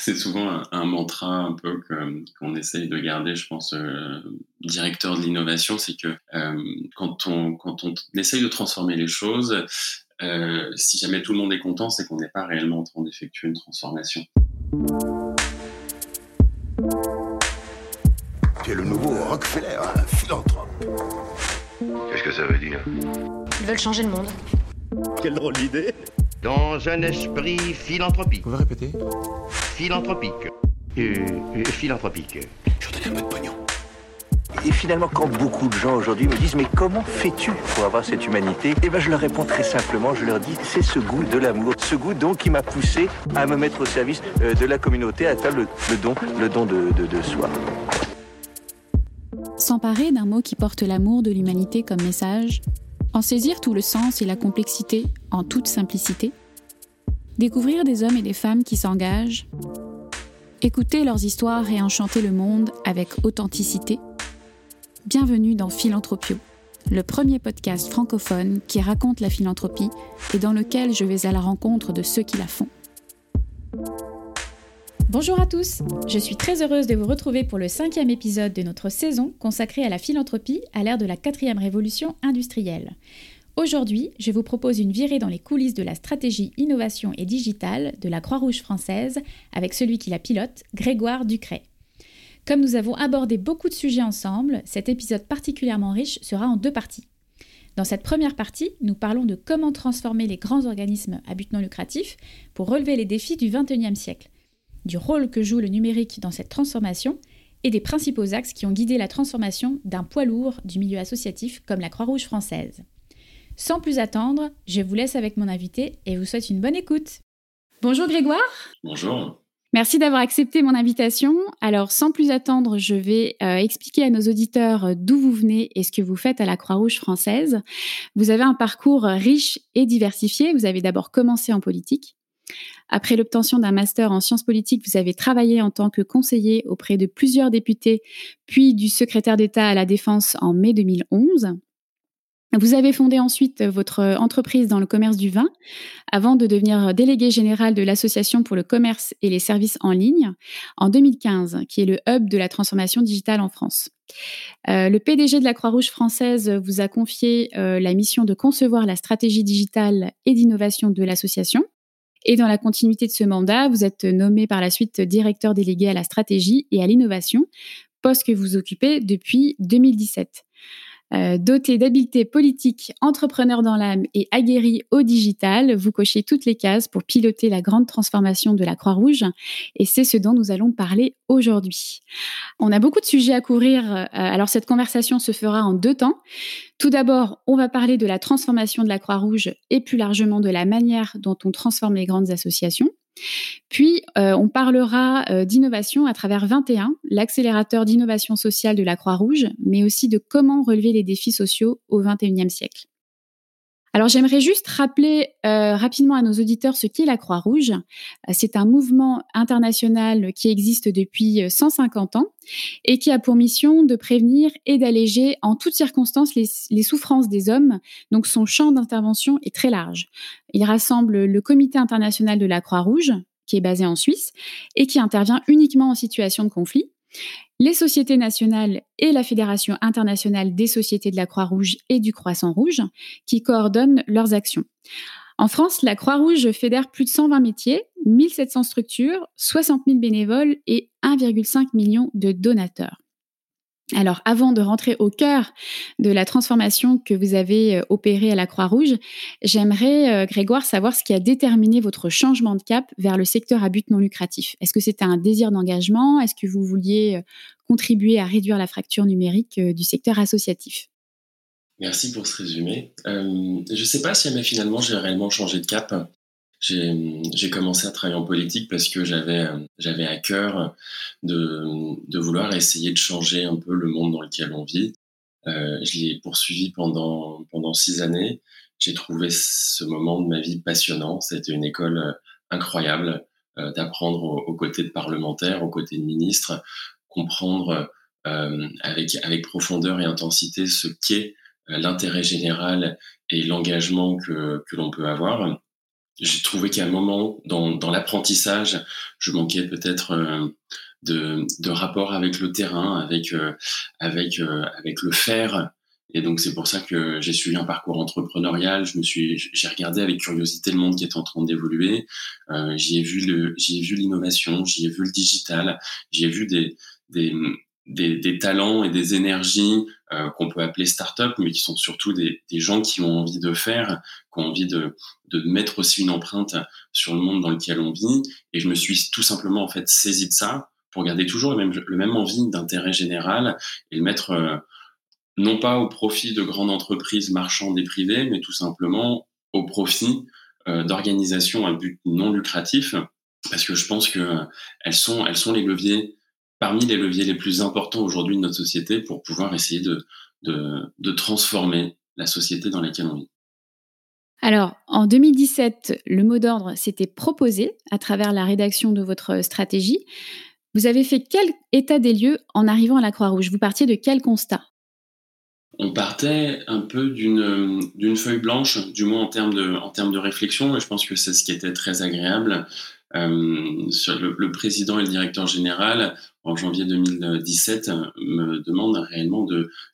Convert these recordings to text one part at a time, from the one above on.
C'est souvent un, mantra un peu qu'on essaye de garder, je pense, euh, directeur de l'innovation, c'est que euh, quand, on, quand on essaye de transformer les choses, euh, si jamais tout le monde est content, c'est qu'on n'est pas réellement en train d'effectuer une transformation. Tu es le nouveau Rockefeller, un philanthrope. Qu'est-ce que ça veut dire? Ils veulent changer le monde. Quelle drôle d'idée Dans un esprit philanthropique. Vous pouvez répéter Philanthropique. Euh, euh, philanthropique. Je donne un peu de pognon. Et finalement, quand beaucoup de gens aujourd'hui me disent Mais comment fais-tu pour avoir cette humanité? Eh bien, je leur réponds très simplement je leur dis C'est ce goût de l'amour. Ce goût, donc, qui m'a poussé à me mettre au service euh, de la communauté, à faire le, don, le don de, de soi. S'emparer d'un mot qui porte l'amour de l'humanité comme message, en saisir tout le sens et la complexité en toute simplicité, découvrir des hommes et des femmes qui s'engagent, écouter leurs histoires et enchanter le monde avec authenticité. Bienvenue dans Philanthropio, le premier podcast francophone qui raconte la philanthropie et dans lequel je vais à la rencontre de ceux qui la font. Bonjour à tous, je suis très heureuse de vous retrouver pour le cinquième épisode de notre saison consacrée à la philanthropie à l'ère de la quatrième révolution industrielle. Aujourd'hui, je vous propose une virée dans les coulisses de la stratégie innovation et digitale de la Croix-Rouge française avec celui qui la pilote, Grégoire Ducret. Comme nous avons abordé beaucoup de sujets ensemble, cet épisode particulièrement riche sera en deux parties. Dans cette première partie, nous parlons de comment transformer les grands organismes à but non lucratif pour relever les défis du XXIe siècle, du rôle que joue le numérique dans cette transformation et des principaux axes qui ont guidé la transformation d'un poids lourd du milieu associatif comme la Croix-Rouge française. Sans plus attendre, je vous laisse avec mon invité et vous souhaite une bonne écoute. Bonjour Grégoire. Bonjour. Merci d'avoir accepté mon invitation. Alors, sans plus attendre, je vais euh, expliquer à nos auditeurs d'où vous venez et ce que vous faites à la Croix-Rouge française. Vous avez un parcours riche et diversifié. Vous avez d'abord commencé en politique. Après l'obtention d'un master en sciences politiques, vous avez travaillé en tant que conseiller auprès de plusieurs députés, puis du secrétaire d'État à la Défense en mai 2011. Vous avez fondé ensuite votre entreprise dans le commerce du vin avant de devenir délégué général de l'Association pour le commerce et les services en ligne en 2015, qui est le hub de la transformation digitale en France. Euh, le PDG de la Croix-Rouge française vous a confié euh, la mission de concevoir la stratégie digitale et d'innovation de l'association. Et dans la continuité de ce mandat, vous êtes nommé par la suite directeur délégué à la stratégie et à l'innovation, poste que vous occupez depuis 2017. Euh, doté d'habiletés politiques, entrepreneur dans l'âme et aguerri au digital, vous cochez toutes les cases pour piloter la grande transformation de la Croix-Rouge et c'est ce dont nous allons parler aujourd'hui. On a beaucoup de sujets à couvrir, euh, alors cette conversation se fera en deux temps. Tout d'abord, on va parler de la transformation de la Croix-Rouge et plus largement de la manière dont on transforme les grandes associations. Puis, euh, on parlera euh, d'innovation à travers 21, l'accélérateur d'innovation sociale de la Croix-Rouge, mais aussi de comment relever les défis sociaux au XXIe siècle. Alors j'aimerais juste rappeler euh, rapidement à nos auditeurs ce qu'est la Croix-Rouge. C'est un mouvement international qui existe depuis 150 ans et qui a pour mission de prévenir et d'alléger en toutes circonstances les, les, souffrances des hommes. Donc son champ d'intervention est très large. Il rassemble le Comité international de la Croix-Rouge, qui est basé en Suisse et qui intervient uniquement en situation de conflit les sociétés nationales et la Fédération internationale des sociétés de la Croix-Rouge et du Croissant Rouge, qui coordonnent leurs actions. En France, la Croix-Rouge fédère plus de 120 métiers, 1700 structures, 60 000 bénévoles et 1,5 million de donateurs. Alors, avant de rentrer au cœur de la transformation que vous avez euh, opérée à la Croix-Rouge, j'aimerais, euh, Grégoire, savoir ce qui a déterminé votre changement de cap vers le secteur à but non lucratif. Est-ce que c'était un désir d'engagement? Est-ce que vous vouliez euh, contribuer à réduire la fracture numérique du secteur associatif? Merci pour ce résumé. je ne sais pas si mais finalement j'ai réellement changé de cap j'ai commencé à travailler en politique parce que j'avais à cœur de, de vouloir essayer de changer un peu le monde dans lequel on vit. Euh, je l'ai poursuivi pendant pendant six années. J'ai trouvé ce moment de ma vie passionnant. C'était une école euh, incroyable euh, d'apprendre aux, côtés de parlementaires, aux côtés de ministres, comprendre euh, avec avec profondeur et intensité ce qu'est l'intérêt général et l'engagement que que l'on peut avoir j'ai trouvé qu'à un moment, dans, dans l'apprentissage, je manquais peut-être euh, de, de, rapport avec le terrain, avec, euh, avec, euh, avec le faire. Et donc, c'est pour ça que j'ai suivi un parcours entrepreneurial. Je me suis, j'ai regardé avec curiosité le monde qui est en train d'évoluer. j'y ai vu le, j'y vu l'innovation, j'y ai vu le digital, j'y ai vu des, des, des, talents et des énergies euh, qu'on peut appeler start-up, mais qui sont surtout des, des, gens qui ont envie de faire, qui ont envie de, de, mettre aussi une empreinte sur le monde dans lequel on vit. Et je me suis tout simplement en fait saisi de ça pour garder toujours le même, le même envie d'intérêt général et le mettre euh, non pas au profit de grandes entreprises marchandes et privées, mais tout simplement au profit euh, d'organisations à but non lucratif, parce que je pense que euh, sont, elles sont les leviers parmi les leviers les plus importants aujourd'hui de notre société pour pouvoir essayer de, de, transformer la société dans laquelle on vit. Alors, en 2017, le mot d'ordre s'était proposé à travers la rédaction de votre stratégie. Vous avez fait quel état des lieux en arrivant à la Croix-Rouge? Vous partiez de quel constat? On partait un peu d'une d'une feuille blanche, du moins en termes de en termes de réflexion, et je pense que c'est ce qui était très agréable. Euh, le, président et le directeur général en janvier 2017 me demandent réellement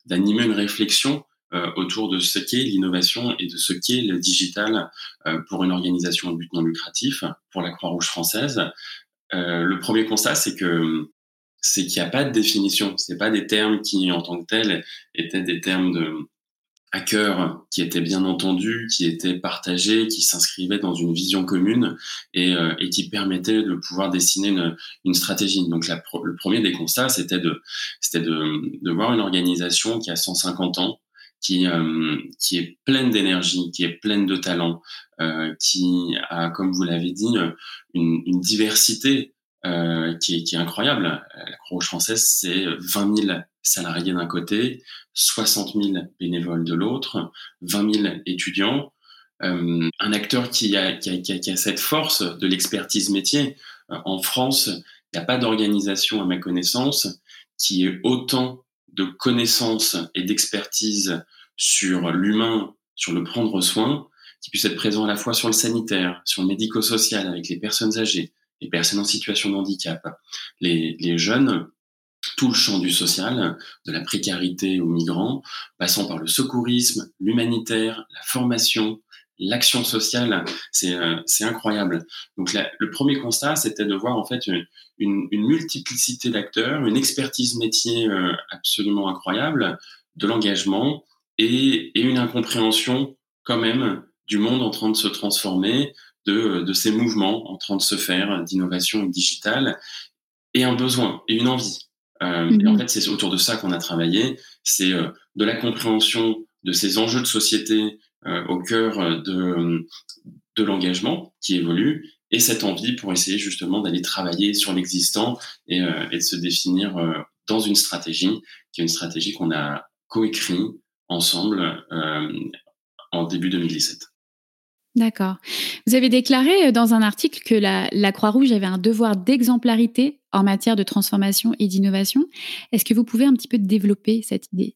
d'animer une réflexion euh, autour de ce qu'est l'innovation et de ce qu'est le digital euh, pour une organisation de but non lucratif, pour la Croix-Rouge française. Euh, le premier constat, c'est que c'est qu'il n'y a pas de définition. C'est pas des termes qui, en tant que tels, étaient des termes de hackers qui étaient bien entendus, qui étaient partagés, qui s'inscrivaient dans une vision commune et, euh, et, qui permettaient de pouvoir dessiner une, une stratégie. Donc la, le premier des constats, c'était de, c'était de, de voir une organisation qui a 150 ans, qui, euh, qui est pleine d'énergie, qui est pleine de talent, euh, qui a, comme vous l'avez dit, une, une diversité euh, qui, est, qui, est, incroyable. Croix-Rouge française, c'est 20 000 salariés d'un côté, 60 000 bénévoles de l'autre, 20 000 étudiants. Euh, un acteur qui a, qui, a, qui a, cette force de l'expertise métier. Euh, en France, il n'y a pas d'organisation, à ma connaissance, qui ait autant de connaissances et d'expertise sur l'humain, sur le prendre soin, qui puisse être présent à la fois sur le sanitaire, sur le médico-social avec les personnes âgées, les personnes en situation de handicap, les, les jeunes, tout le champ du social, de la précarité aux migrants, passant par le secourisme, l'humanitaire, la formation, l'action sociale, c'est euh, incroyable. Donc le premier constat, c'était de voir en fait une, une, multiplicité d'acteurs, une expertise métier euh, absolument incroyable, de l'engagement et, et, une incompréhension quand même du monde en train de se transformer, de, de ces mouvements en train de se faire d'innovation digitale et un besoin et une envie. Euh, Et en mhm. fait, c'est autour de ça qu'on a travaillé. C'est euh, de la compréhension de ces enjeux de société euh, au cœur euh, de, de l'engagement qui évolue et cette envie pour essayer justement d'aller travailler sur l'existant et, et, de se définir dans une stratégie qui est une stratégie qu'on a coécrit ensemble en début 2017. D'accord. Vous avez déclaré euh, dans un article que la, Croix-Rouge avait un devoir d'exemplarité en matière de transformation et d'innovation. Est-ce que vous pouvez un petit peu développer cette idée?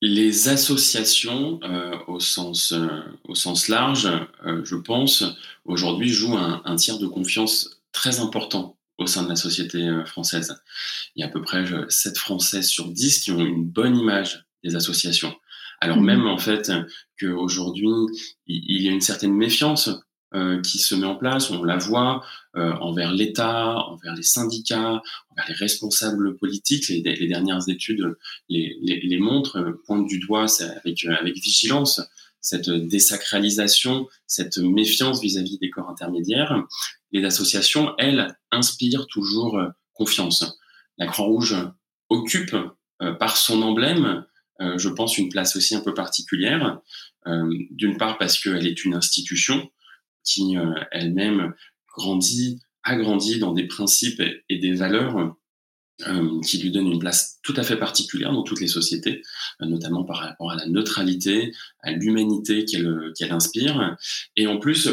Les associations, euh, au, sens, euh, au sens large, je pense, aujourd'hui jouent un, un, tiers de confiance très important au sein de la société française. Il y a à peu près 7 Français sur 10 qui ont une bonne image des associations. Alors mmh. même en fait qu'aujourd'hui, il y a une certaine méfiance euh, qui se met en place, on la voit euh, envers l'État, envers les syndicats, envers les responsables politiques. Les, les dernières études les, les, les, montrent, euh, pointent du doigt avec, avec vigilance cette désacralisation, cette méfiance vis-à-vis -vis des corps intermédiaires. Les associations, elles, inspirent toujours confiance. La Croix-Rouge occupe par son emblème euh, je pense, une place aussi un peu particulière. Euh, d'une part parce qu'elle est une institution qui euh, elle-même grandit, a grandi dans des principes et des valeurs qui lui donnent une place tout à fait particulière dans toutes les sociétés, notamment par rapport à la neutralité, à l'humanité qu'elle inspire. Et en plus,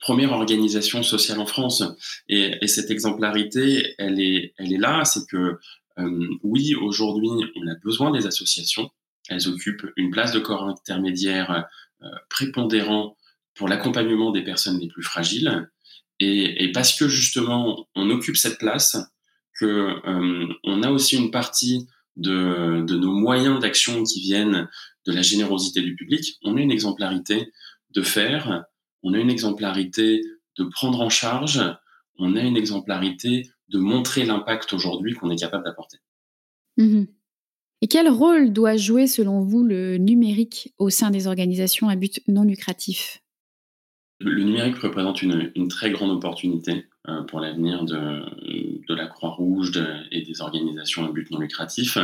première organisation sociale en France. Et, et cette exemplarité, elle est, elle est là, c'est que euh, oui, aujourd'hui, on a besoin des associations. Elles occupent une place de corps intermédiaire euh, prépondérant pour l'accompagnement des personnes les plus fragiles. Et, parce que justement, on occupe cette place, que euh, on a aussi une partie de, de nos moyens d'action qui viennent de la générosité du public, on a une exemplarité de faire, on a une exemplarité de prendre en charge, on a une exemplarité de montrer l'impact aujourd'hui qu'on est capable d'apporter. Mmh Et quel rôle doit jouer, selon vous, le numérique au sein des organisations à but non lucratif? Le numérique représente une, très grande opportunité euh, pour l'avenir de, de, la Croix-Rouge et des organisations à but non lucratif.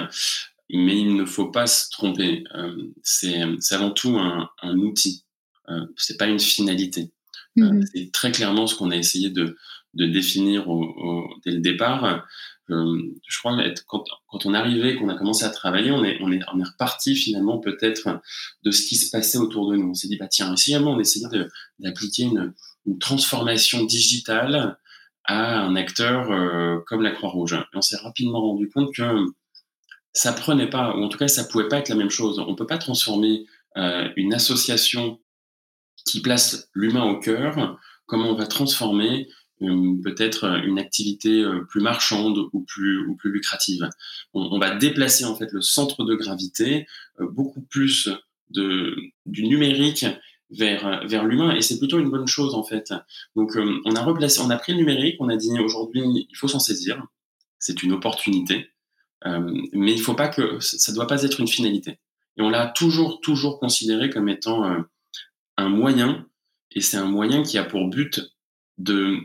Mais il ne faut pas se tromper. Euh, c'est avant tout un, un outil. Euh, c'est pas une finalité. Euh, mmh c'est très clairement ce qu'on a essayé de, de définir au, dès le départ. Euh, je crois que quand, quand on arrivé, qu'on a commencé à travailler, on est, on est, on est reparti finalement peut-être de ce qui se passait autour de nous. On s'est dit, bah tiens, essayons on essayait d'appliquer une, une, transformation digitale à un acteur euh, comme la Croix-Rouge. Et on s'est rapidement rendu compte que ça prenait pas, ou en tout cas ça pouvait pas être la même chose. On peut pas transformer euh, une association qui place l'humain au cœur, comment on va transformer peut-être une activité euh, plus marchande ou plus, ou plus lucrative. On, va déplacer en fait le centre de gravité euh, beaucoup plus de, du numérique vers, vers l'humain et c'est plutôt une bonne chose en fait. Donc on a replacé, on a pris le numérique, on a dit aujourd'hui il faut s'en saisir, c'est une opportunité, mais il faut pas que ça doit pas être une finalité. Et on l'a toujours toujours considéré comme étant un moyen et c'est un moyen qui a pour but de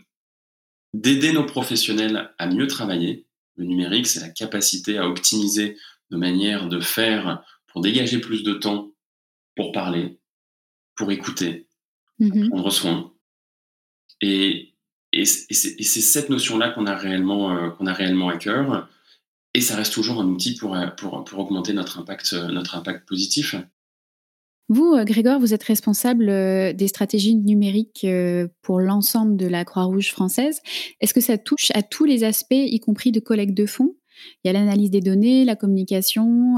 d'aider nos professionnels à mieux travailler. Le numérique, c'est la capacité à optimiser de manière de faire pour dégager plus de temps pour parler, pour écouter, pour mmh prendre soin. Et, et, c'est cette notion-là qu'on a réellement euh, qu'on a réellement à cœur. Et ça reste toujours un outil pour, pour, pour augmenter notre impact, notre impact positif. Vous, euh, Grégoire, vous êtes responsable euh, des stratégies numériques euh, pour l'ensemble de la Croix-Rouge française. Est-ce que ça touche à tous les aspects, y compris de collecte de fonds? Il y a l'analyse des données, la communication,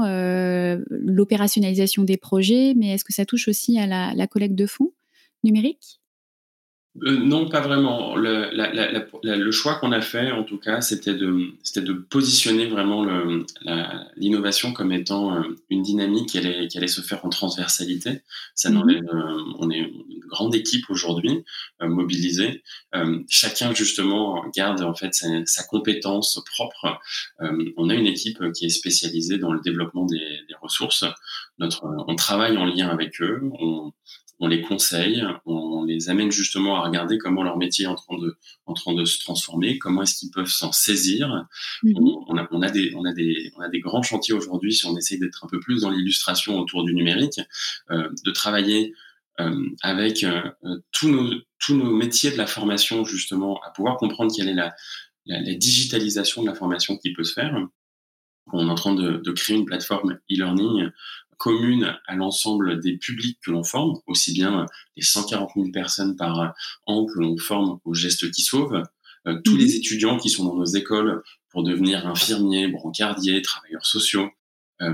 l'opérationnalisation des projets, mais est-ce que ça touche aussi à la collecte de fonds numériques? Euh, non, pas vraiment. Le, le choix qu'on a fait, en tout cas, c'était de, de positionner vraiment l'innovation comme étant euh, une dynamique qui allait, qui allait se faire en transversalité. Ça mmh euh, on est une grande équipe aujourd'hui, mobilisée. chacun, justement, garde en fait sa, compétence propre. on a une équipe qui est spécialisée dans le développement des, des ressources. Notre, on travaille en lien avec eux. On, on les conseille, on les amène justement à regarder comment leur métier est en train de, en train de se transformer, comment est-ce qu'ils peuvent s'en saisir. Mhm. On, a, on, a, des, on, a des, on a des grands chantiers aujourd'hui, si on essaye d'être un peu plus dans l'illustration autour du numérique, euh, de travailler euh, avec euh, tous, nos, tous nos métiers de la formation justement, à pouvoir comprendre quelle est la, la, la digitalisation de la formation qui peut se faire. On est en train de, de créer une plateforme e-learning commune à l'ensemble des publics que l'on forme, aussi bien les 140 000 personnes par an que l'on forme aux gestes qui sauvent, euh, tous les mhm. étudiants qui sont dans nos écoles pour devenir infirmiers, brancardiers, travailleurs sociaux, euh,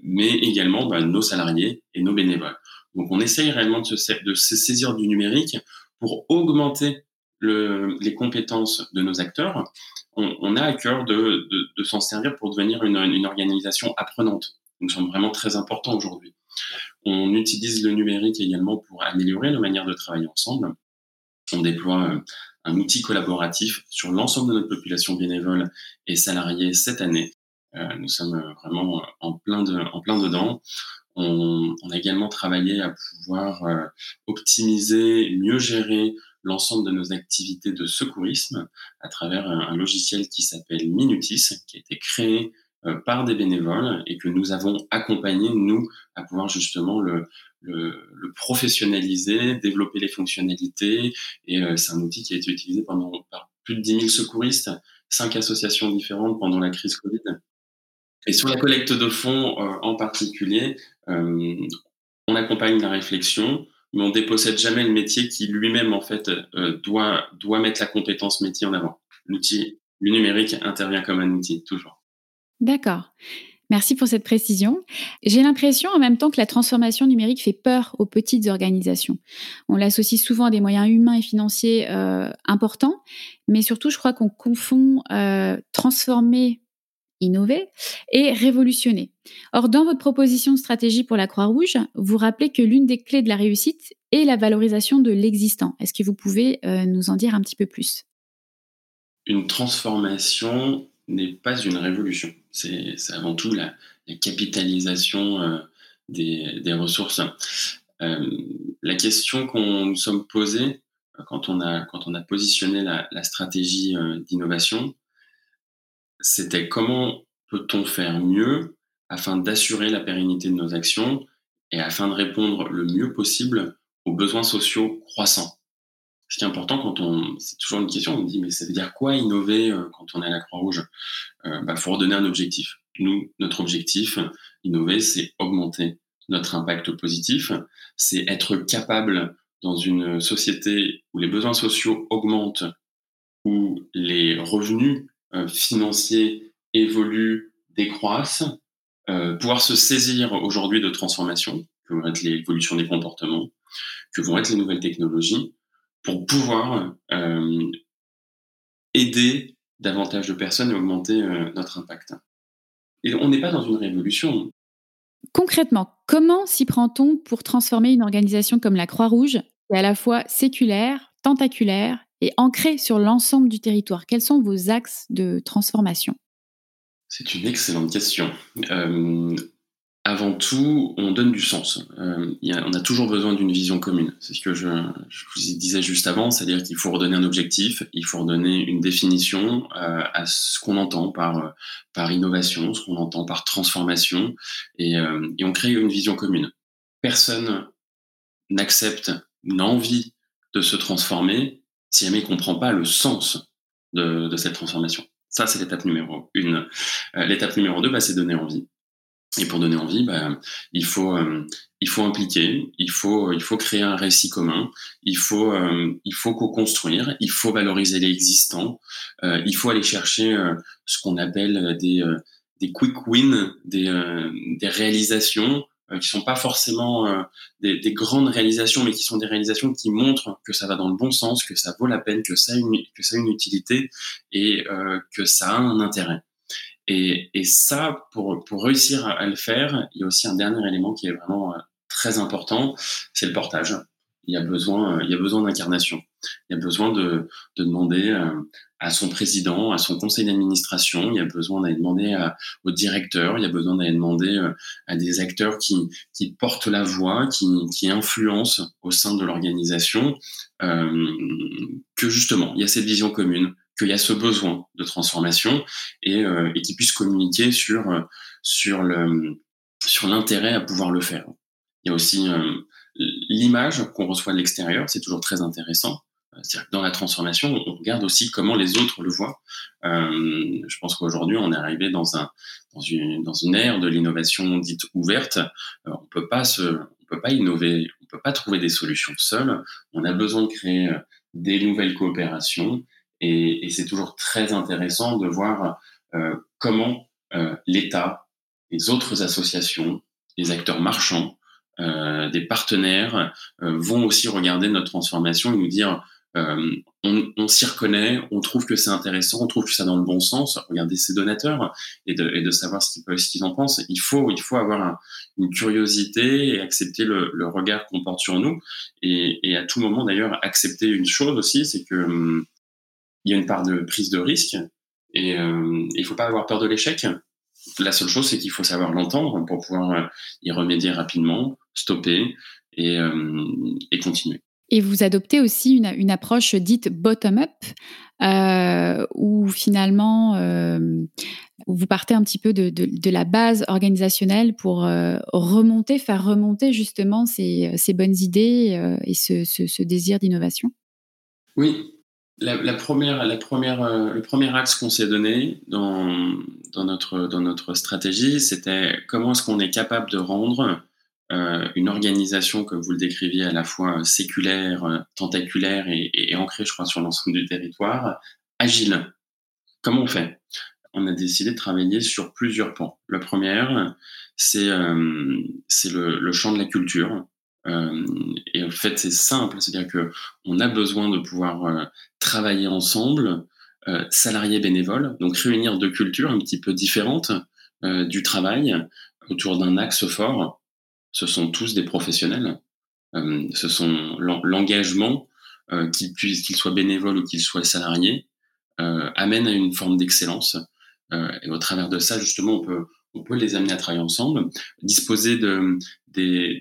mais également bah, nos salariés et nos bénévoles. Donc on essaye réellement de se, de se saisir du numérique pour augmenter le, les compétences de nos acteurs. On, on a à cœur de, de, de s'en servir pour devenir une, une organisation apprenante nous sommes vraiment très importants aujourd'hui. On utilise le numérique également pour améliorer nos manières de travailler ensemble. On déploie euh, un outil collaboratif sur l'ensemble de notre population bénévole et salariée cette année. Euh, nous sommes vraiment en plein, dedans. On, a également travaillé à pouvoir euh, optimiser, mieux gérer l'ensemble de nos activités de secourisme à travers un logiciel qui s'appelle Minutis, qui a été créé par des bénévoles et que nous avons accompagné, nous, à pouvoir justement le, le, le professionnaliser, développer les fonctionnalités. Et euh, c'est un outil qui a été utilisé pendant, par plus de 10 000 secouristes, cinq associations différentes pendant la crise Covid. Et sur la collecte de fonds euh, en particulier, on accompagne la réflexion, mais on dépossède jamais le métier qui lui-même en fait doit doit mettre la compétence métier en avant. L'outil, le numérique intervient comme un outil toujours. D'accord. Merci pour cette précision. J'ai l'impression en même temps que la transformation numérique fait peur aux petites organisations. On l'associe souvent à des moyens humains et financiers euh, importants, mais surtout je crois qu'on confond euh, transformer, innover et révolutionner. Or, dans votre proposition de stratégie pour la Croix-Rouge, vous rappelez que l'une des clés de la réussite est la valorisation de l'existant. Est-ce que vous pouvez euh, nous en dire un petit peu plus? Une transformation n'est pas une révolution. C'est avant tout la, capitalisation euh, des, ressources. Euh, la question qu'on nous sommes posée euh, quand on a, quand on a positionné la, stratégie d'innovation, c'était comment peut-on faire mieux afin d'assurer la pérennité de nos actions et afin de répondre le mieux possible aux besoins sociaux croissants? Ce qui est important quand on, c'est toujours une question, on dit mais ça veut dire quoi innover euh, quand on est à la Croix-Rouge? Il euh, bah, faut redonner un objectif. Nous, notre objectif, innover, c'est augmenter notre impact positif, c'est être capable dans une société où les besoins sociaux augmentent, où les revenus euh, financiers évoluent, décroissent, pouvoir se saisir aujourd'hui de transformations, que vont être l'évolution des comportements, que vont être les nouvelles technologies, pour pouvoir euh, aider davantage de personnes et augmenter euh, notre impact. Et on n'est pas dans une révolution. Concrètement, comment s'y prend-on pour transformer une organisation comme la Croix-Rouge, qui est à la fois séculaire, tentaculaire et ancrée sur l'ensemble du territoire? Quels sont vos axes de transformation? C'est une excellente question. Euh, avant tout, on donne du sens. Euh, on a toujours besoin d'une vision commune. C'est ce que je, vous disais juste avant, c'est-à-dire qu'il faut redonner un objectif, il faut redonner une définition euh, à ce qu'on entend par, par innovation, ce qu'on entend par transformation, et, euh, et, on crée une vision commune. Personne n'accepte, n'a envie de se transformer si jamais il ne comprend pas le sens de, de cette transformation. Ça, c'est l'étape numéro une. l'étape numéro deux, bah, c'est donner envie. Et pour donner envie, bah, il faut euh, il faut impliquer, il faut il faut créer un récit commun, il faut euh, faut co-construire, il faut valoriser l'existant, euh, il faut aller chercher ce qu'on appelle des quick wins, des réalisations qui sont pas forcément des, des, grandes réalisations, mais qui sont des réalisations qui montrent que ça va dans le bon sens, que ça vaut la peine, que ça a une utilité et que ça a un intérêt. Et, et ça, pour, pour réussir à, le faire, il y a aussi un dernier élément qui est vraiment euh, très important, c'est le portage. Il y a besoin, euh, il y a besoin d'incarnation. Il y a besoin de, de demander euh, à son président, à son conseil d'administration. Il y a besoin d'aller demander au directeur. Il y a besoin d'aller demander à des acteurs qui, qui portent la voix, qui, qui influencent au sein de l'organisation, euh, que justement, il y a cette vision commune qu'il y a ce besoin de transformation et, euh, et qu'ils puissent communiquer sur euh, sur le sur l'intérêt à pouvoir le faire. Il y a aussi euh, l'image qu'on reçoit de l'extérieur, c'est toujours très intéressant. C'est-à-dire que dans la transformation, on regarde aussi comment les autres le voient. Euh, je pense qu'aujourd'hui, on est arrivé dans un dans une dans une ère de l'innovation dite ouverte. on peut pas se on peut pas innover, on peut pas trouver des solutions seules. On a besoin de créer des nouvelles coopérations et, c'est toujours très intéressant de voir euh, comment euh, l'État, les autres associations, les acteurs marchands, euh, des partenaires vont aussi regarder notre transformation et nous dire on, s'y reconnaît, on trouve que c'est intéressant, on trouve que ça dans le bon sens. Regarder ses donateurs et de, savoir ce qu'ils en pensent. Il faut, il faut avoir un, une curiosité et accepter le, regard qu'on porte sur nous. Et, et à tout moment, d'ailleurs, accepter une chose aussi, c'est que hum, il y a une part de prise de risque et euh, il faut pas avoir peur de l'échec. La seule chose, c'est qu'il faut savoir l'entendre pour pouvoir euh, y remédier rapidement, stopper et, euh, et continuer. Et vous adoptez aussi une, une approche dite bottom-up, euh, où finalement euh, vous partez un petit peu de, de, de la base organisationnelle pour euh, remonter, faire remonter justement ces, ces bonnes idées et ce, ce, ce désir d'innovation? Oui, la, première, euh, le premier axe qu'on s'est donné dans, notre, stratégie, c'était comment est-ce qu'on est capable de rendre euh, une organisation, comme vous le décriviez, à la fois séculaire, euh, tentaculaire et, ancrée, je crois, sur l'ensemble du territoire, agile. Comment on fait? On a décidé de travailler sur plusieurs pans. La première, c'est le, le, champ de la culture. et en fait, c'est simple, c'est-à-dire que on a besoin de pouvoir travailler ensemble, salariés bénévoles, donc réunir deux cultures un petit peu différentes du travail autour d'un axe fort. Ce sont tous des professionnels. ce sont l'engagement euh, qu'il qu'il soit bénévole ou qu'il soit salarié, euh, amène à une forme d'excellence. Euh, et au travers de ça, justement, on peut, on peut les amener à travailler ensemble, disposer de,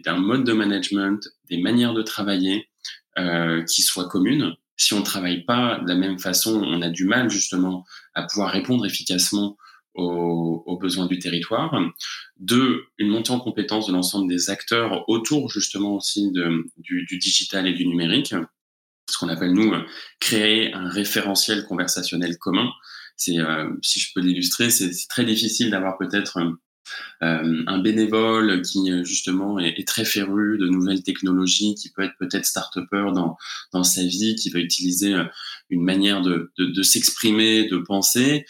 d'un mode de management, des manières de travailler euh, qui soient communes. Si on ne travaille pas de la même façon, on a du mal justement à pouvoir répondre efficacement aux, aux, besoins du territoire. Deux, une montée en compétence de l'ensemble des acteurs autour justement aussi du, du digital et du numérique ce qu'on appelle nous créer un référentiel conversationnel commun. C'est, euh, si je peux l'illustrer, c'est très difficile d'avoir peut-être euh, un bénévole qui justement est, très féru de nouvelles technologies, qui peut être peut-être start-upper dans, dans sa vie, qui va utiliser euh, une manière de, de, s'exprimer, de penser,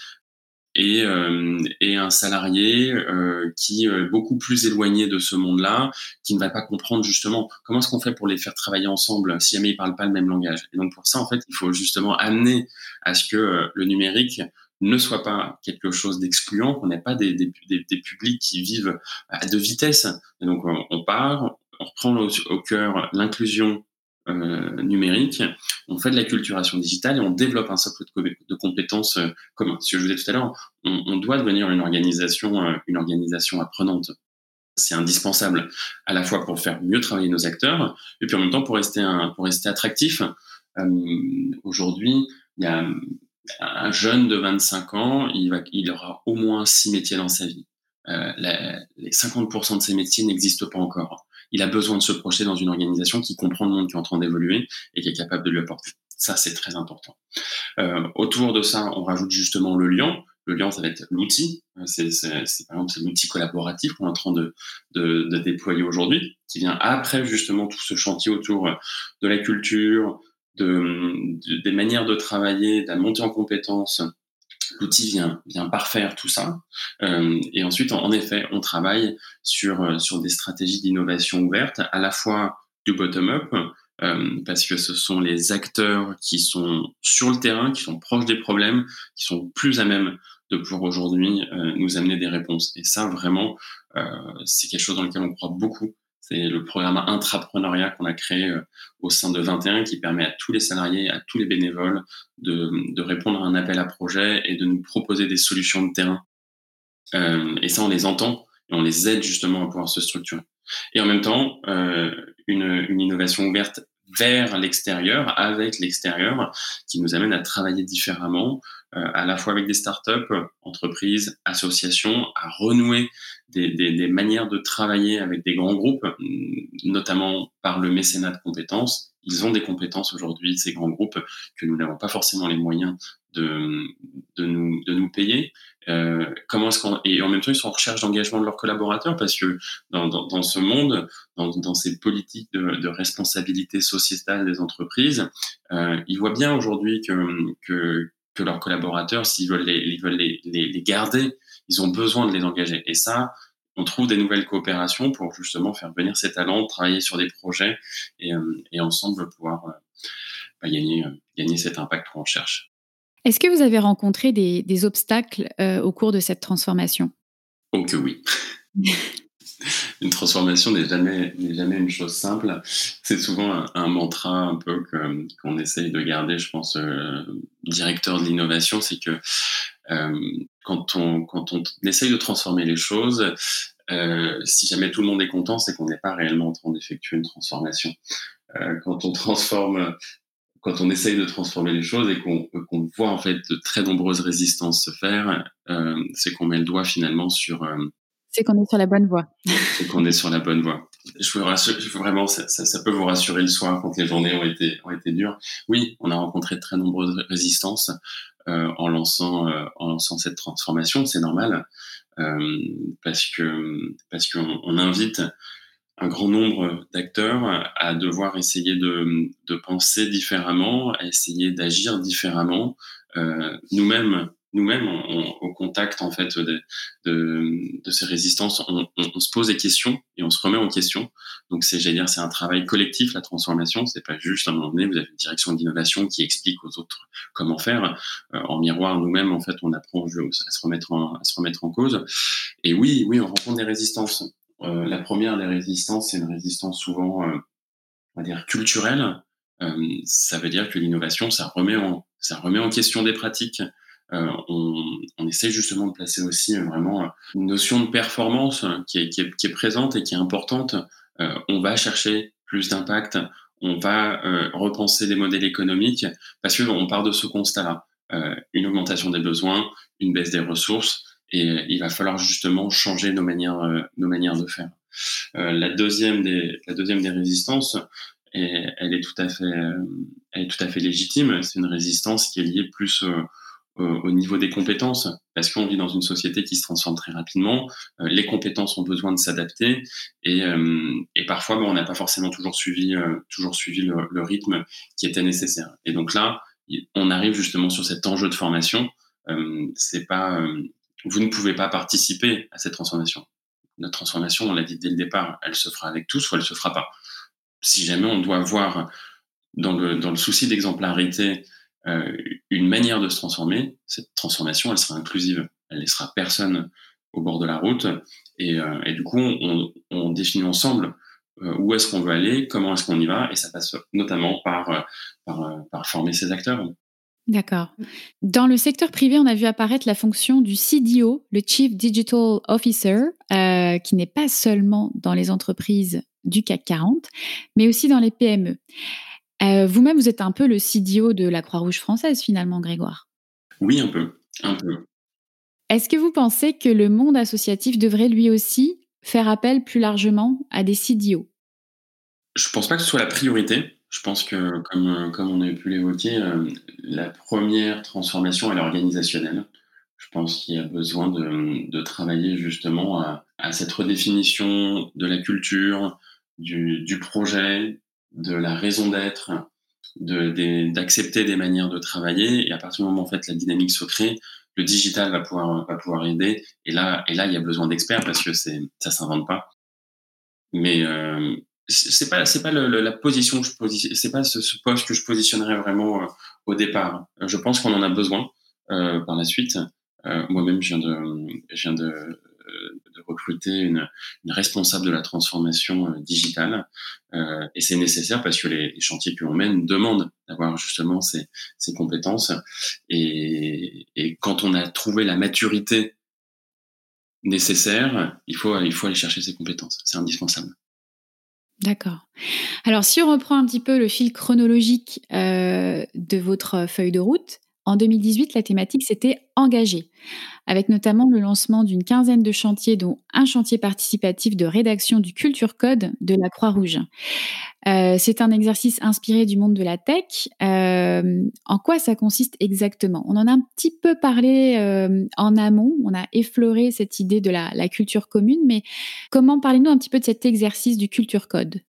et, euh, et un salarié euh, qui est beaucoup plus éloigné de ce monde-là, qui ne va pas comprendre justement comment est-ce qu'on fait pour les faire travailler ensemble si jamais ils parlent pas le même langage. Et donc pour ça, en fait, il faut justement amener à ce que euh, le numérique ne soit pas quelque chose d'excluant, qu'on n'ait pas des, des, des, des, publics qui vivent à deux vitesses. Donc on, part, on reprend au, cœur l'inclusion euh, numérique, on fait de la culturation digitale et on développe un socle de, de compétences euh, communs. Ce que je vous disais tout à l'heure, on, on, doit devenir une organisation, euh, une organisation apprenante. C'est indispensable à la fois pour faire mieux travailler nos acteurs et puis en même temps pour rester un, pour rester attractif. Euh, Aujourd'hui, il y a un jeune de 25 ans, il, va, il aura au moins six métiers dans sa vie. Euh, la, les 50% de ces métiers n'existent pas encore il a besoin de se projeter dans une organisation qui comprend le monde qui est en train d'évoluer et qui est capable de lui apporter. Ça, c'est très important. Euh, autour de ça, on rajoute justement le lien. Le lien, ça va être l'outil. C'est, c'est, c'est par exemple l'outil collaboratif qu'on est en train de, de, de déployer aujourd'hui, qui vient après justement tout ce chantier autour de la culture, de, de des manières de travailler, de la montée en compétences, l'outil vient, vient parfaire tout ça. Euh, et ensuite, en, effet, on travaille sur, euh, sur des stratégies d'innovation ouverte, à la fois du bottom-up, euh, parce que ce sont les acteurs qui sont sur le terrain, qui sont proches des problèmes, qui sont plus à même de pouvoir aujourd'hui euh, nous amener des réponses. Et ça, vraiment, euh, c'est quelque chose dans lequel on croit beaucoup. C'est le programme intrapreneuriat qu'on a créé euh, au sein de 21 qui permet à tous les salariés, à tous les bénévoles de, répondre à un appel à projet et de nous proposer des solutions de terrain. Euh, et ça, on les entend et on les aide justement à pouvoir se structurer. Et en même temps, euh, une innovation ouverte vers l'extérieur, avec l'extérieur, qui nous amène à travailler différemment, euh, à la fois avec des startups, entreprises, associations, à renouer des, des, des, manières de travailler avec des grands groupes, notamment par le mécénat de compétences. Ils ont des compétences aujourd'hui, ces grands groupes, que nous n'avons pas forcément les moyens de, de, nous, de nous payer. Euh, comment est-ce qu'on et en même temps ils sont en recherche d'engagement de leurs collaborateurs parce que dans, dans, dans ce monde, dans, dans, ces politiques de, de, responsabilité sociétale des entreprises, euh, ils voient bien aujourd'hui que, que que leurs collaborateurs, s'ils veulent les, ils veulent les, les, garder, ils ont besoin de les engager. Et ça, on trouve des nouvelles coopérations pour justement faire venir ces talents, travailler sur des projets et, euh, et ensemble pouvoir euh, bah, gagner, euh, gagner cet impact qu'on cherche. Est-ce que vous avez rencontré des, des obstacles euh, au cours de cette transformation? Oh que oui. une transformation n'est jamais, n'est jamais une chose simple. C'est souvent un, un, mantra un peu que, qu'on essaye de garder, je pense, euh, directeur de l'innovation, c'est que euh, quand, on, quand on essaye de transformer les choses, euh, si jamais tout le monde est content, c'est qu'on n'est pas réellement en train d'effectuer une transformation. Quand on transforme quand on essaye de transformer les choses et qu'on qu voit en fait de très nombreuses résistances se faire, euh, c'est qu'on met le doigt finalement sur euh, c'est qu'on est sur la bonne voie. c'est qu'on est sur la bonne voie. Je vous rassure, vraiment, ça, ça, ça, peut vous rassurer le soir quand les journées ont été, ont été dures. Oui, on a rencontré de très nombreuses résistances euh, en, lançant, euh, en lançant cette transformation, c'est normal, euh, parce que parce qu'on on invite un grand nombre d'acteurs à devoir essayer de, penser différemment, essayer d'agir différemment. Euh, Nous-mêmes, nous-mêmes, au contact en fait de, ces résistances, on, on, se pose des questions et on se remet en question. Donc c'est, j'allais dire, c'est un travail collectif la transformation. C'est pas juste à un moment donné, vous avez une direction d'innovation qui explique aux autres comment faire. Euh, en miroir, nous-mêmes, en fait, on apprend à se remettre en, à se remettre en cause. Et oui, oui, on rencontre des résistances. Euh, la première des résistances, c'est une résistance souvent, euh, on va dire, culturelle. Euh, ça veut dire que l'innovation, ça remet en, question des pratiques. On, on, essaie justement de placer aussi vraiment une notion de performance qui est, qui est, présente et qui est importante. On va chercher plus d'impact, on va repenser les modèles économiques parce que on part de ce constat-là. une augmentation des besoins, une baisse des ressources, et il va falloir justement changer nos manières, nos manières de faire. la deuxième des, la deuxième des résistances, et elle est tout à fait, elle est tout à fait légitime. C'est une résistance qui est liée plus au niveau des compétences, parce qu'on vit dans une société qui se transforme très rapidement, euh, les compétences ont besoin de s'adapter, et, euh, et, parfois ben, on n'a pas forcément toujours suivi, euh, toujours suivi le, le, rythme qui était nécessaire. Et donc là, on arrive justement sur cet enjeu de formation. c'est pas, vous ne pouvez pas participer à cette transformation. Notre transformation, on l'a dit dès le départ, elle se fera avec tous ou elle se fera pas. Si jamais on doit voir dans le, dans le souci d'exemplarité euh, une manière de se transformer, cette transformation, elle sera inclusive. Elle laissera personne au bord de la route. Et, euh, et du coup, on, on, définit ensemble euh, où est-ce qu'on veut aller, comment est-ce qu'on y va, et ça passe notamment par, par, par former ces acteurs. D'accord. Dans le secteur privé, on a vu apparaître la fonction du CDO, le Chief Digital Officer, euh, qui n'est pas seulement dans les entreprises du CAC 40, mais aussi dans les PME. Euh, vous-même, vous êtes un peu le CDO de la Croix-Rouge française, finalement, Grégoire. Oui, un peu. Un peu. Est-ce que vous pensez que le monde associatif devrait lui aussi faire appel plus largement à des CDO Je ne pense pas que ce soit la priorité. Je pense que, comme, comme on a pu l'évoquer, euh, la première transformation est organisationnelle. Je pense qu'il y a besoin de, de travailler justement à, cette redéfinition de la culture, du, du projet, de la raison d'être, d'accepter des manières de travailler. Et à partir du moment où en fait la dynamique se crée, le digital va pouvoir va pouvoir aider. Et là et là il y a besoin d'experts parce que ça s'invente pas. Mais euh, c'est pas c'est pas la position que je c'est pas ce, poste que je positionnerais vraiment euh, au départ. Je pense qu'on en a besoin euh, par la suite. Euh, moi-même je viens de je viens de de recruter une, une, responsable de la transformation euh, digitale. Euh, et c'est nécessaire parce que les, chantiers que l'on mène demandent d'avoir justement ces, ces compétences. Et, et, quand on a trouvé la maturité nécessaire, il faut, il faut aller chercher ces compétences. C'est indispensable. D'accord. Alors, si on reprend un petit peu le fil chronologique euh, de votre feuille de route, en 2018, la thématique c'était engagé, avec notamment le lancement d'une quinzaine de chantiers, dont un chantier participatif de rédaction du Culture Code de la Croix-Rouge. Euh, c'est un exercice inspiré du monde de la tech. Euh, en quoi ça consiste exactement? On en a un petit peu parlé euh, en amont, on a effleuré cette idée de la, la culture commune, mais comment? Parlez-nous un petit peu de cet exercice du Culture Code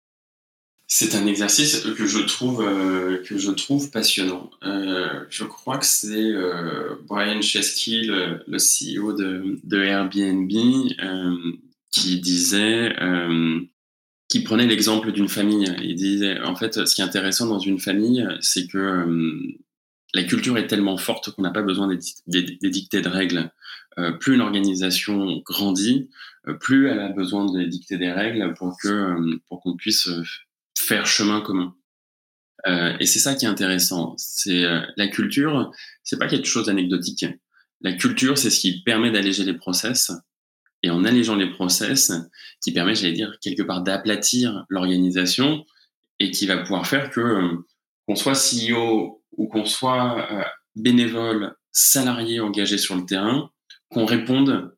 c'est un exercice que je trouve euh, que je trouve passionnant. Euh, je crois que c'est euh, Brian Chesky, le, CEO de, de Airbnb, qui disait, qui prenait l'exemple d'une famille. Il disait, en fait, ce qui est intéressant dans une famille, c'est que la culture est tellement forte qu'on n'a pas besoin d'édicter de règles. plus une organisation grandit, plus elle a besoin d'édicter des règles pour que pour qu'on puisse faire chemin commun. Euh, et c'est ça qui est intéressant. C'est euh, la culture, c'est pas quelque chose d'anecdotique. La culture, c'est ce qui permet d'alléger les process. Et en allégeant les process, qui permet, j'allais dire, quelque part d'aplatir l'organisation et qui va pouvoir faire que euh, qu'on soit CEO ou qu'on soit euh, bénévole, salarié engagé sur le terrain, qu'on réponde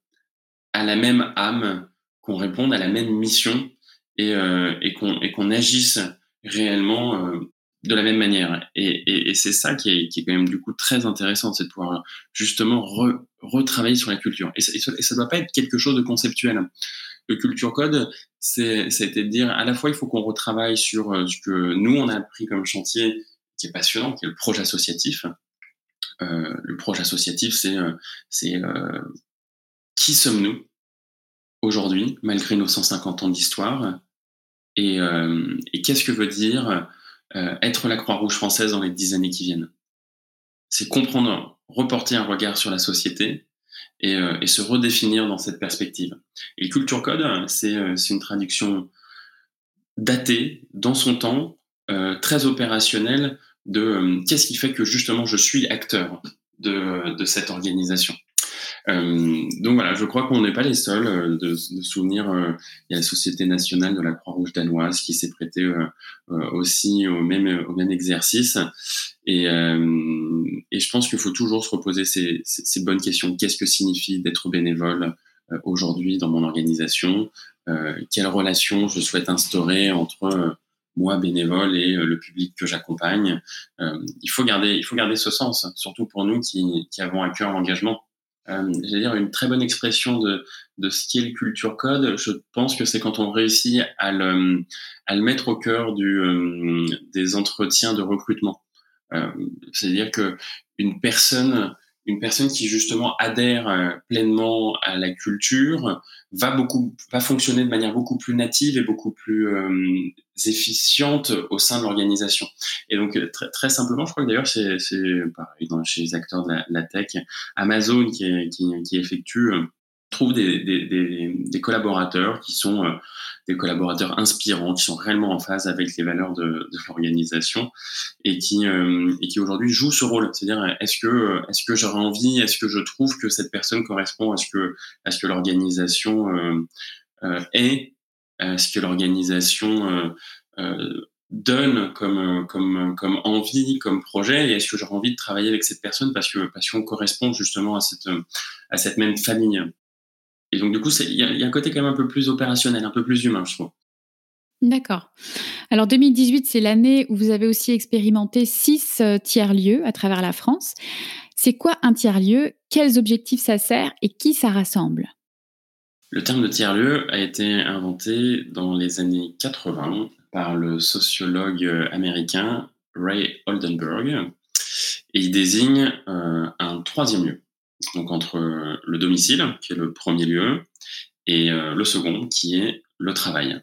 à la même âme, qu'on réponde à la même mission et, euh, et qu'on agisse réellement euh, de la même manière. Et, et, et c'est ça qui est, qui est quand même du coup très intéressant, c'est de pouvoir justement re, retravailler sur la culture. Et ça, et ça doit pas être quelque chose de conceptuel. Le culture code, c'était de dire à la fois il faut qu'on retravaille sur euh, ce que nous on a appris comme chantier qui est passionnant, qui est le projet associatif. le projet associatif, c'est c'est qui sommes-nous aujourd'hui, malgré nos 150 ans d'histoire, et, et qu'est-ce que veut dire être la Croix-Rouge française dans les dix années qui viennent? C'est comprendre, reporter un regard sur la société et, et, se redéfinir dans cette perspective. Et Culture Code, c'est une traduction datée dans son temps, très opérationnelle de qu'est-ce qui fait que justement je suis acteur de, de cette organisation. Euh, donc voilà, je crois qu'on n'est pas les seuls euh, de, de souvenir. Euh, il y a la Société nationale de la Croix-Rouge danoise qui s'est prêtée aussi au même, au même exercice. Et, et je pense qu'il faut toujours se reposer ces, ces, bonnes questions. Qu'est-ce que signifie d'être bénévole aujourd'hui dans mon organisation Quelle relation je souhaite instaurer entre moi bénévole et le public que j'accompagne. il faut garder, il faut garder ce sens, surtout pour nous qui, qui avons à cœur l'engagement euh, j'allais dire une très bonne expression de, de ce qu'est le culture code. Je pense que c'est quand on réussit à le, à le mettre au cœur du, euh, des entretiens de recrutement. Euh, C'est-à-dire que une personne une personne qui justement adhère euh, pleinement à la culture va beaucoup va fonctionner de manière beaucoup plus native et beaucoup plus euh, efficiente au sein de l'organisation. Et donc très, très simplement, je crois que d'ailleurs c'est pareil dans, chez les acteurs de la, tech, Amazon qui, qui, qui effectue trouve des, des, des, des, collaborateurs qui sont euh, des collaborateurs inspirants, qui sont réellement en phase avec les valeurs de, de l'organisation et qui, euh, et qui aujourd'hui jouent ce rôle. C'est-à-dire, est-ce que, est-ce que j'aurais envie, est-ce que je trouve que cette personne correspond à ce que, à ce que l'organisation euh, euh est, à ce que l'organisation donne comme, comme, comme envie, comme projet, et est-ce que j'aurais envie de travailler avec cette personne parce que parce qu'on correspond justement à cette à cette même famille? Et donc, du coup, il y, a un côté quand même un peu plus opérationnel, un peu plus humain, je trouve. D'accord. Alors 2018, c'est l'année où vous avez aussi expérimenté six euh, tiers-lieux à travers la France. C'est quoi un tiers-lieu? Quels objectifs ça sert et qui ça rassemble? Le terme de tiers-lieu a été inventé dans les années 80 par le sociologue euh, américain Ray Oldenburg et il désigne euh, un troisième lieu donc entre le domicile, qui est le premier lieu, et euh, le second, qui est le travail.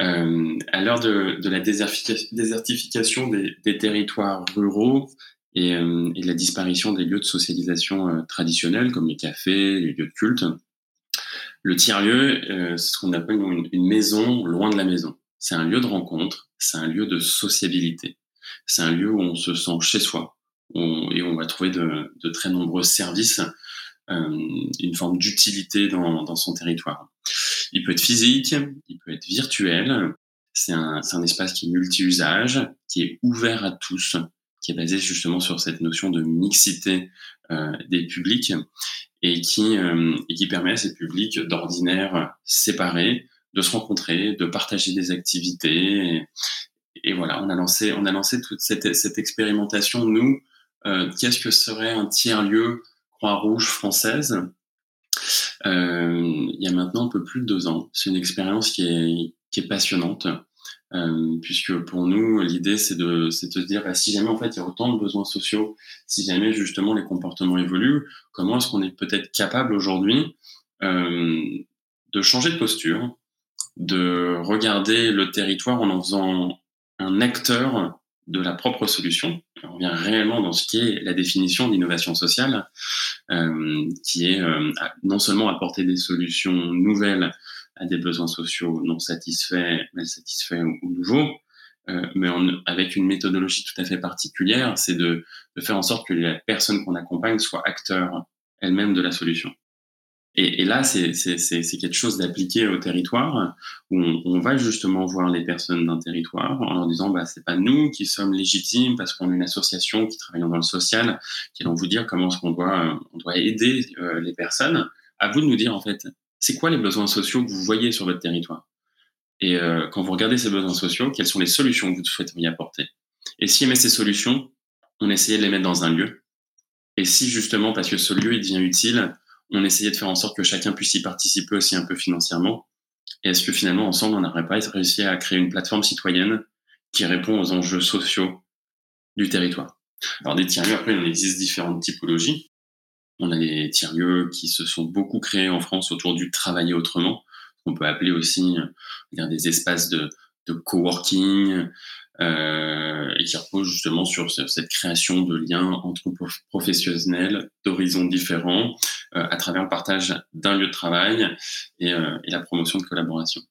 Euh, à l'heure de, la désertification des, territoires ruraux et, euh, et, la disparition des lieux de socialisation euh, traditionnels, comme les cafés, les lieux de culte, le tiers-lieu, euh, c'est ce qu'on appelle une, une maison loin de la maison. C'est un lieu de rencontre, c'est un lieu de sociabilité, c'est un lieu où on se sent chez soi, et on va trouver de, de très nombreux services, euh, une forme d'utilité dans, dans, son territoire. Il peut être physique, il peut être virtuel. C'est un, un, espace qui est multi-usage, qui est ouvert à tous, qui est basé justement sur cette notion de mixité euh, des publics et qui, euh, et qui permet à ces publics d'ordinaire séparés de se rencontrer, de partager des activités. Et, et, voilà, on a lancé, on a lancé toute cette, cette expérimentation, nous, qu'est-ce que serait un tiers-lieu Croix-Rouge française? Euh, Il y a maintenant un peu plus de deux ans. C'est une expérience qui est, qui est passionnante. Euh, puisque pour nous, l'idée, c'est de, c'est de se dire, bah, si jamais en fait il y a autant de besoins sociaux, si jamais justement les comportements évoluent, comment est-ce qu'on est peut-être capable aujourd'hui euh, de changer de posture, de regarder le territoire en en faisant un acteur de la propre solution. On revient réellement dans ce qui est la définition d'innovation sociale, euh, qui est euh, non seulement apporter des solutions nouvelles à des besoins sociaux non satisfaits, mal satisfaits ou, nouveaux, euh, mais avec une méthodologie tout à fait particulière, c'est de, de, faire en sorte que la personne qu'on accompagne soit acteur elle-même de la solution. Et, et là, c'est quelque chose d'appliqué au territoire où on, on, va justement voir les personnes d'un territoire en leur disant bah c'est pas nous qui sommes légitimes parce qu'on est une association qui travaille dans le social qui allons vous dire comment est-ce qu'on doit on doit aider euh, les personnes. À vous de nous dire en fait c'est quoi les besoins sociaux que vous voyez sur votre territoire? Et euh, quand vous regardez ces besoins sociaux quelles sont les solutions que vous souhaiteriez apporter? Et si met ces solutions, on essayait de les mettre dans un lieu? Et si justement parce que ce lieu il devient utile on essayait de faire en sorte que chacun puisse y participer aussi un peu financièrement. Et est-ce que finalement, ensemble, on n'aurait pas réussi à créer une plateforme citoyenne qui répond aux enjeux sociaux du territoire? Alors des tiers-lieux, après, il existe différentes typologies. On a des tiers-lieux qui se sont beaucoup créés en France autour du travailler autrement, qu'on peut appeler aussi des espaces de coworking, euh, et qui reposent justement sur cette création de liens entre professionnels d'horizons différents euh, à travers le partage d'un lieu de travail et, euh, la promotion de collaboration.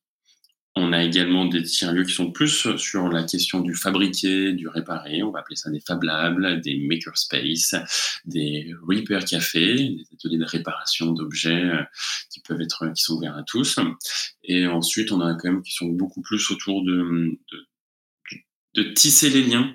On a également des tiers-lieux qui sont plus sur la question du fabriquer, du réparer. On va appeler ça des Fab Labs, des Makerspace, des Repair Café, des ateliers de réparation d'objets euh, qui peuvent être, qui sont ouverts à tous. Et ensuite, on a quand même qui sont beaucoup plus autour de, de tisser les liens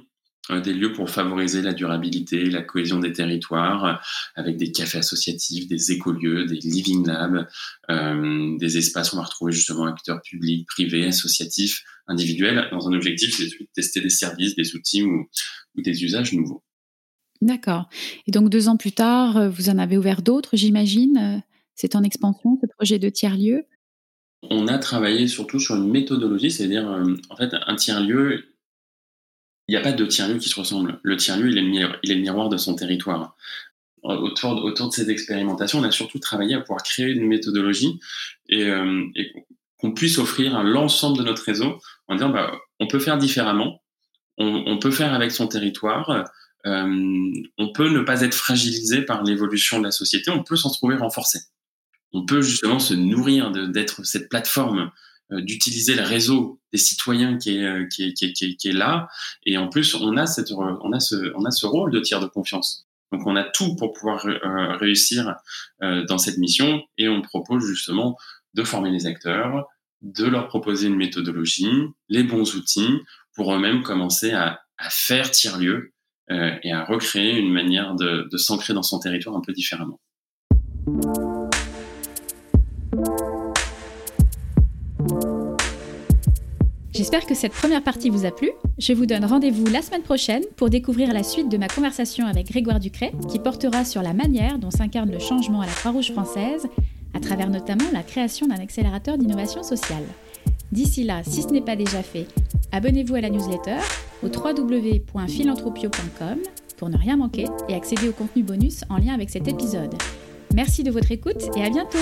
euh, des lieux pour favoriser la durabilité, la cohésion des territoires, euh, avec des cafés associatifs, des écolieux, des living labs, euh, des espaces où on va retrouver justement acteurs publics, privés, associatifs, individuels, dans un objectif, c'est de tester des services, des outils ou, des usages nouveaux. D'accord. Et donc deux ans plus tard, vous en avez ouvert d'autres, j'imagine. C'est en expansion, ce projet de tiers-lieu? On a travaillé surtout sur une méthodologie, c'est-à-dire, en fait, un tiers-lieu, il n'y a pas de tiers-lieu qui se ressemble. Le tiers-lieu, il, est le miroir de son territoire. Autour, de ces expérimentations, on a surtout travaillé à pouvoir créer une méthodologie et, euh, qu'on puisse offrir à l'ensemble de notre réseau en disant bah, on peut faire différemment, on, peut faire avec son territoire, euh, on peut ne pas être fragilisé par l'évolution de la société, on peut s'en trouver renforcé. On peut justement se nourrir d'être cette plateforme d'utiliser le réseau des citoyens qui est, euh, qui, est, qui, est, qui est là. Et en plus, on a, cette, on, a ce, on a ce rôle de tiers de confiance. Donc on a tout pour pouvoir euh, réussir dans cette mission et on propose justement de former les acteurs, de leur proposer une méthodologie, les bons outils pour eux-mêmes commencer à, à faire tiers-lieu et à recréer une manière de, de s'ancrer dans son territoire un peu différemment. J'espère que cette première partie vous a plu. Je vous donne rendez-vous la semaine prochaine pour découvrir la suite de ma conversation avec Grégoire Ducret, qui portera sur la manière dont s'incarne le changement à la Croix-Rouge française, à travers notamment la création d'un accélérateur d'innovation sociale. D'ici là, si ce n'est pas déjà fait, abonnez-vous à la newsletter au www.philanthropio.com pour ne rien manquer et accéder au contenu bonus en lien avec cet épisode. Merci de votre écoute et à bientôt